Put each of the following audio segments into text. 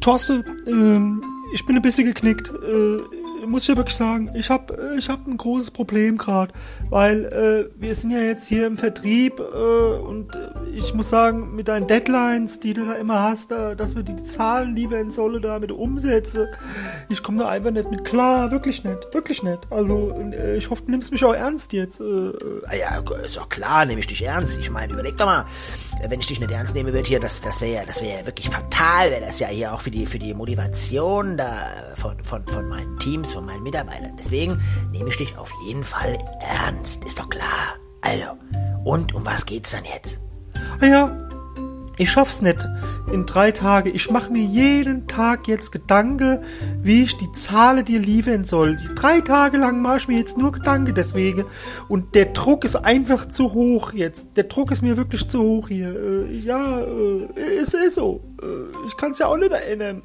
Tosse, ähm, ich bin ein bisschen geknickt. Äh, muss ich ja wirklich sagen, ich habe ich hab ein großes Problem gerade, weil äh, wir sind ja jetzt hier im Vertrieb äh, und ich muss sagen, mit deinen Deadlines, die du da immer hast, da, dass wir die Zahlen, die wir in Solle da mit umsetzen, ich komme da einfach nicht mit klar, wirklich nicht, wirklich nicht. Also äh, ich hoffe, du nimmst mich auch ernst jetzt. Äh, ah ja, ist doch klar, nehme ich dich ernst. Ich meine, überleg doch mal, wenn ich dich nicht ernst nehme, wird hier, das, das wäre ja, das wäre ja wirklich fatal, wäre das ja hier auch für die, für die Motivation da von, von, von meinen Teams, von meinen Mitarbeitern. Deswegen nehme ich dich auf jeden Fall ernst, ist doch klar. Also, und um was geht's dann jetzt? Ah ja, ich schaff's nicht in drei Tage. Ich mache mir jeden Tag jetzt Gedanken, wie ich die Zahlen dir liefern soll. Drei Tage lang mache ich mir jetzt nur Gedanken deswegen. Und der Druck ist einfach zu hoch jetzt. Der Druck ist mir wirklich zu hoch hier. Äh, ja, äh, es ist so. Äh, ich kann's ja auch nicht erinnern.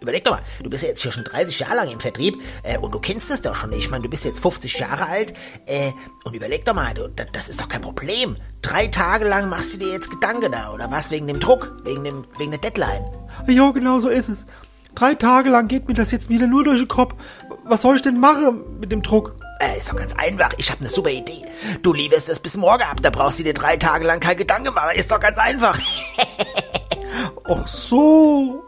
Überleg doch mal, du bist ja jetzt hier schon 30 Jahre lang im Vertrieb äh, und du kennst es doch schon. Ich meine, du bist jetzt 50 Jahre alt äh, und überleg doch mal, du, das ist doch kein Problem. Drei Tage lang machst du dir jetzt Gedanken da oder was? Wegen dem Druck, wegen, dem, wegen der Deadline. Ja, genau so ist es. Drei Tage lang geht mir das jetzt wieder nur durch den Kopf. Was soll ich denn machen mit dem Druck? Äh, ist doch ganz einfach. Ich habe eine super Idee. Du lieferst es bis morgen ab. Da brauchst du dir drei Tage lang keine Gedanken machen. Ist doch ganz einfach. Ach so.